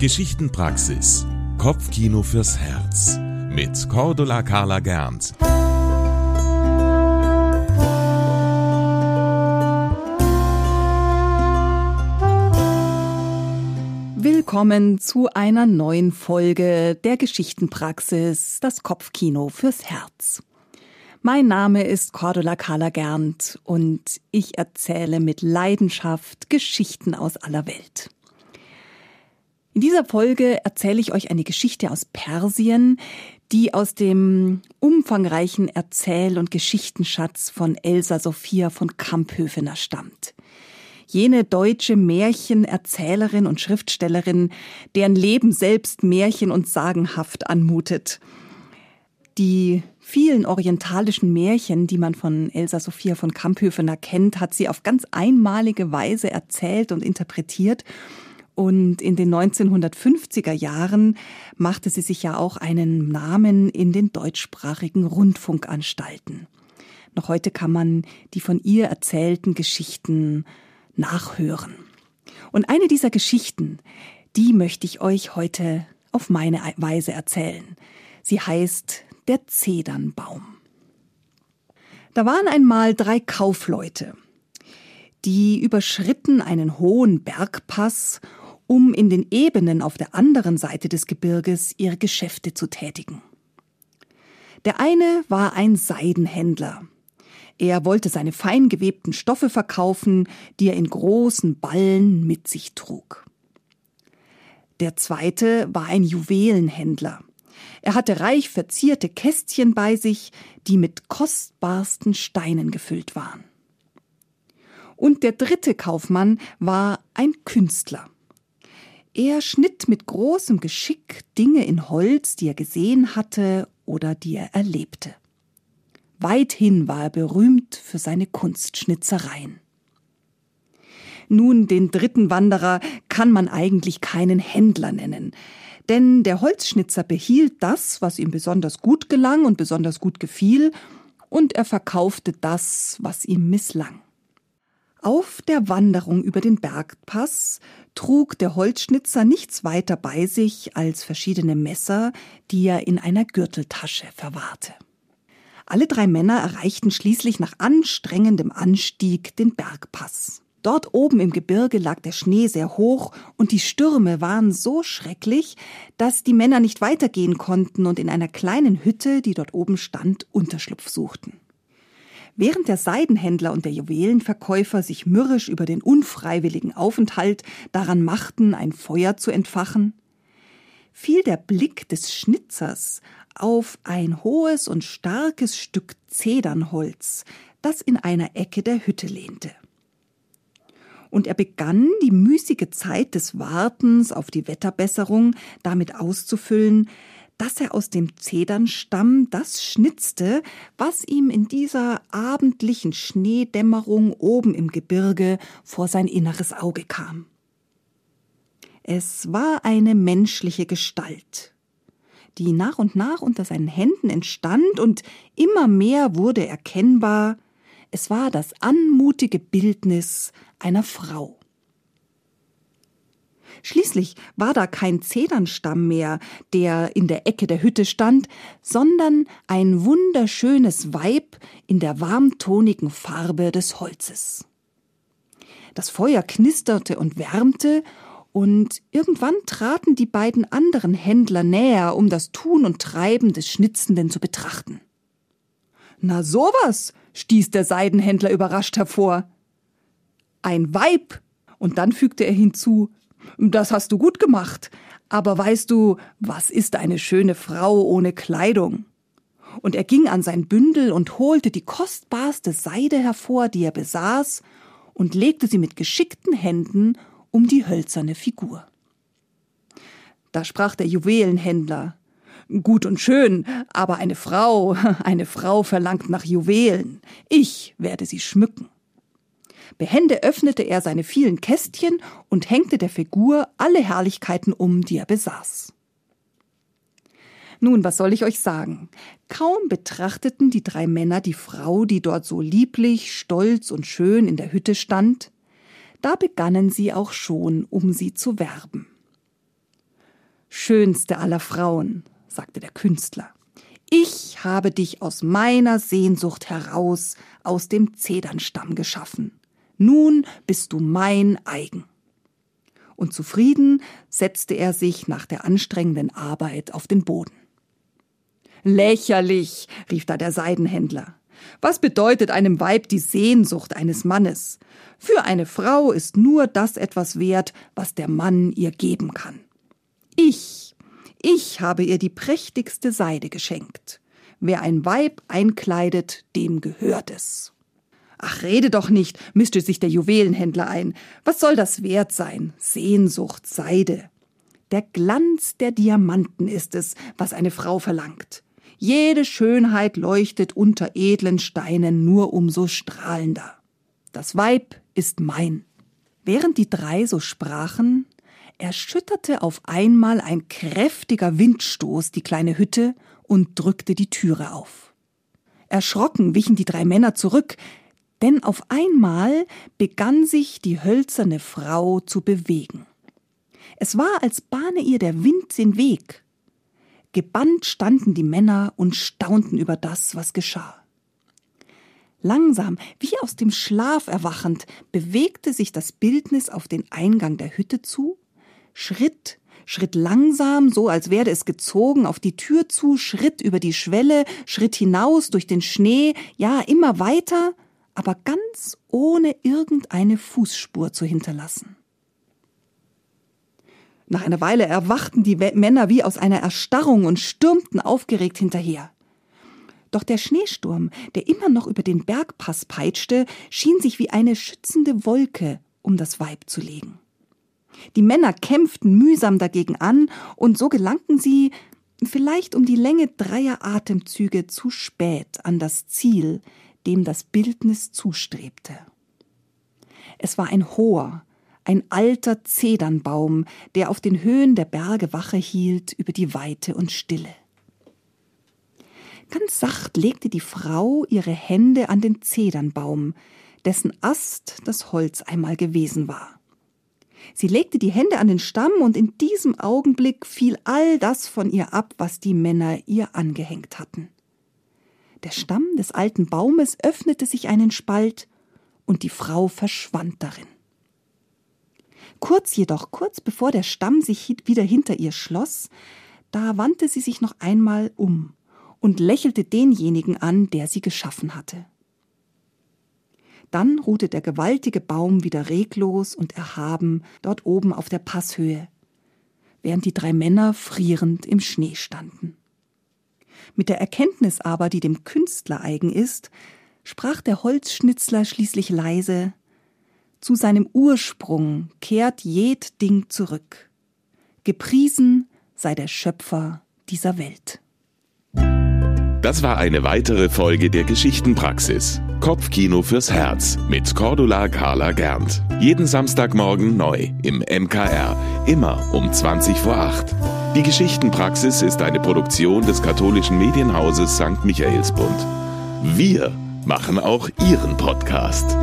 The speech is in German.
Geschichtenpraxis. Kopfkino fürs Herz. Mit Cordula Carla Gernt. Willkommen zu einer neuen Folge der Geschichtenpraxis, das Kopfkino fürs Herz. Mein Name ist Cordula Carla Gernt und ich erzähle mit Leidenschaft Geschichten aus aller Welt. In dieser Folge erzähle ich euch eine Geschichte aus Persien, die aus dem umfangreichen Erzähl- und Geschichtenschatz von Elsa Sophia von Kamphöfener stammt. Jene deutsche Märchenerzählerin und Schriftstellerin, deren Leben selbst märchen- und sagenhaft anmutet. Die vielen orientalischen Märchen, die man von Elsa Sophia von Kamphöfener kennt, hat sie auf ganz einmalige Weise erzählt und interpretiert. Und in den 1950er Jahren machte sie sich ja auch einen Namen in den deutschsprachigen Rundfunkanstalten. Noch heute kann man die von ihr erzählten Geschichten nachhören. Und eine dieser Geschichten, die möchte ich euch heute auf meine Weise erzählen. Sie heißt der Zedernbaum. Da waren einmal drei Kaufleute, die überschritten einen hohen Bergpass, um in den Ebenen auf der anderen Seite des Gebirges ihre Geschäfte zu tätigen. Der eine war ein Seidenhändler. Er wollte seine fein gewebten Stoffe verkaufen, die er in großen Ballen mit sich trug. Der zweite war ein Juwelenhändler. Er hatte reich verzierte Kästchen bei sich, die mit kostbarsten Steinen gefüllt waren. Und der dritte Kaufmann war ein Künstler. Er schnitt mit großem Geschick Dinge in Holz, die er gesehen hatte oder die er erlebte. Weithin war er berühmt für seine Kunstschnitzereien. Nun, den dritten Wanderer kann man eigentlich keinen Händler nennen. Denn der Holzschnitzer behielt das, was ihm besonders gut gelang und besonders gut gefiel, und er verkaufte das, was ihm misslang. Auf der Wanderung über den Bergpass trug der Holzschnitzer nichts weiter bei sich als verschiedene Messer, die er in einer Gürteltasche verwahrte. Alle drei Männer erreichten schließlich nach anstrengendem Anstieg den Bergpass. Dort oben im Gebirge lag der Schnee sehr hoch und die Stürme waren so schrecklich, dass die Männer nicht weitergehen konnten und in einer kleinen Hütte, die dort oben stand, Unterschlupf suchten. Während der Seidenhändler und der Juwelenverkäufer sich mürrisch über den unfreiwilligen Aufenthalt daran machten, ein Feuer zu entfachen, fiel der Blick des Schnitzers auf ein hohes und starkes Stück Zedernholz, das in einer Ecke der Hütte lehnte. Und er begann, die müßige Zeit des Wartens auf die Wetterbesserung damit auszufüllen, dass er aus dem Zedernstamm das schnitzte, was ihm in dieser abendlichen Schneedämmerung oben im Gebirge vor sein inneres Auge kam. Es war eine menschliche Gestalt, die nach und nach unter seinen Händen entstand und immer mehr wurde erkennbar, es war das anmutige Bildnis einer Frau. Schließlich war da kein Zedernstamm mehr, der in der Ecke der Hütte stand, sondern ein wunderschönes Weib in der warmtonigen Farbe des Holzes. Das Feuer knisterte und wärmte, und irgendwann traten die beiden anderen Händler näher, um das Tun und Treiben des Schnitzenden zu betrachten. Na sowas, stieß der Seidenhändler überrascht hervor. Ein Weib. Und dann fügte er hinzu, das hast du gut gemacht, aber weißt du, was ist eine schöne Frau ohne Kleidung? Und er ging an sein Bündel und holte die kostbarste Seide hervor, die er besaß, und legte sie mit geschickten Händen um die hölzerne Figur. Da sprach der Juwelenhändler Gut und schön, aber eine Frau, eine Frau verlangt nach Juwelen. Ich werde sie schmücken. Behende öffnete er seine vielen Kästchen und hängte der Figur alle Herrlichkeiten um, die er besaß. Nun, was soll ich euch sagen? Kaum betrachteten die drei Männer die Frau, die dort so lieblich, stolz und schön in der Hütte stand, da begannen sie auch schon, um sie zu werben. Schönste aller Frauen, sagte der Künstler, ich habe dich aus meiner Sehnsucht heraus aus dem Zedernstamm geschaffen. Nun bist du mein eigen. Und zufrieden setzte er sich nach der anstrengenden Arbeit auf den Boden. Lächerlich, rief da der Seidenhändler. Was bedeutet einem Weib die Sehnsucht eines Mannes? Für eine Frau ist nur das etwas wert, was der Mann ihr geben kann. Ich, ich habe ihr die prächtigste Seide geschenkt. Wer ein Weib einkleidet, dem gehört es. Ach, rede doch nicht, mischte sich der Juwelenhändler ein. Was soll das wert sein? Sehnsucht, Seide. Der Glanz der Diamanten ist es, was eine Frau verlangt. Jede Schönheit leuchtet unter edlen Steinen nur umso strahlender. Das Weib ist mein. Während die drei so sprachen, erschütterte auf einmal ein kräftiger Windstoß die kleine Hütte und drückte die Türe auf. Erschrocken wichen die drei Männer zurück, denn auf einmal begann sich die hölzerne Frau zu bewegen. Es war, als bahne ihr der Wind den Weg. Gebannt standen die Männer und staunten über das, was geschah. Langsam, wie aus dem Schlaf erwachend, bewegte sich das Bildnis auf den Eingang der Hütte zu, Schritt, Schritt langsam, so als werde es gezogen, auf die Tür zu, Schritt über die Schwelle, Schritt hinaus durch den Schnee, ja immer weiter, aber ganz ohne irgendeine Fußspur zu hinterlassen. Nach einer Weile erwachten die Männer wie aus einer Erstarrung und stürmten aufgeregt hinterher. Doch der Schneesturm, der immer noch über den Bergpass peitschte, schien sich wie eine schützende Wolke um das Weib zu legen. Die Männer kämpften mühsam dagegen an, und so gelangten sie, vielleicht um die Länge dreier Atemzüge, zu spät an das Ziel, dem das Bildnis zustrebte. Es war ein hoher, ein alter Zedernbaum, der auf den Höhen der Berge Wache hielt über die Weite und Stille. Ganz sacht legte die Frau ihre Hände an den Zedernbaum, dessen Ast das Holz einmal gewesen war. Sie legte die Hände an den Stamm, und in diesem Augenblick fiel all das von ihr ab, was die Männer ihr angehängt hatten. Der Stamm des alten Baumes öffnete sich einen Spalt, und die Frau verschwand darin. Kurz jedoch, kurz bevor der Stamm sich wieder hinter ihr schloss, da wandte sie sich noch einmal um und lächelte denjenigen an, der sie geschaffen hatte. Dann ruhte der gewaltige Baum wieder reglos und erhaben dort oben auf der Passhöhe, während die drei Männer frierend im Schnee standen. Mit der Erkenntnis aber, die dem Künstler eigen ist, sprach der Holzschnitzler schließlich leise zu seinem Ursprung kehrt jed Ding zurück. Gepriesen sei der Schöpfer dieser Welt. Das war eine weitere Folge der Geschichtenpraxis. Kopfkino fürs Herz mit Cordula Carla Gernt. Jeden Samstagmorgen neu im MKR. Immer um 20 vor 8. Die Geschichtenpraxis ist eine Produktion des katholischen Medienhauses St. Michaelsbund. Wir machen auch Ihren Podcast.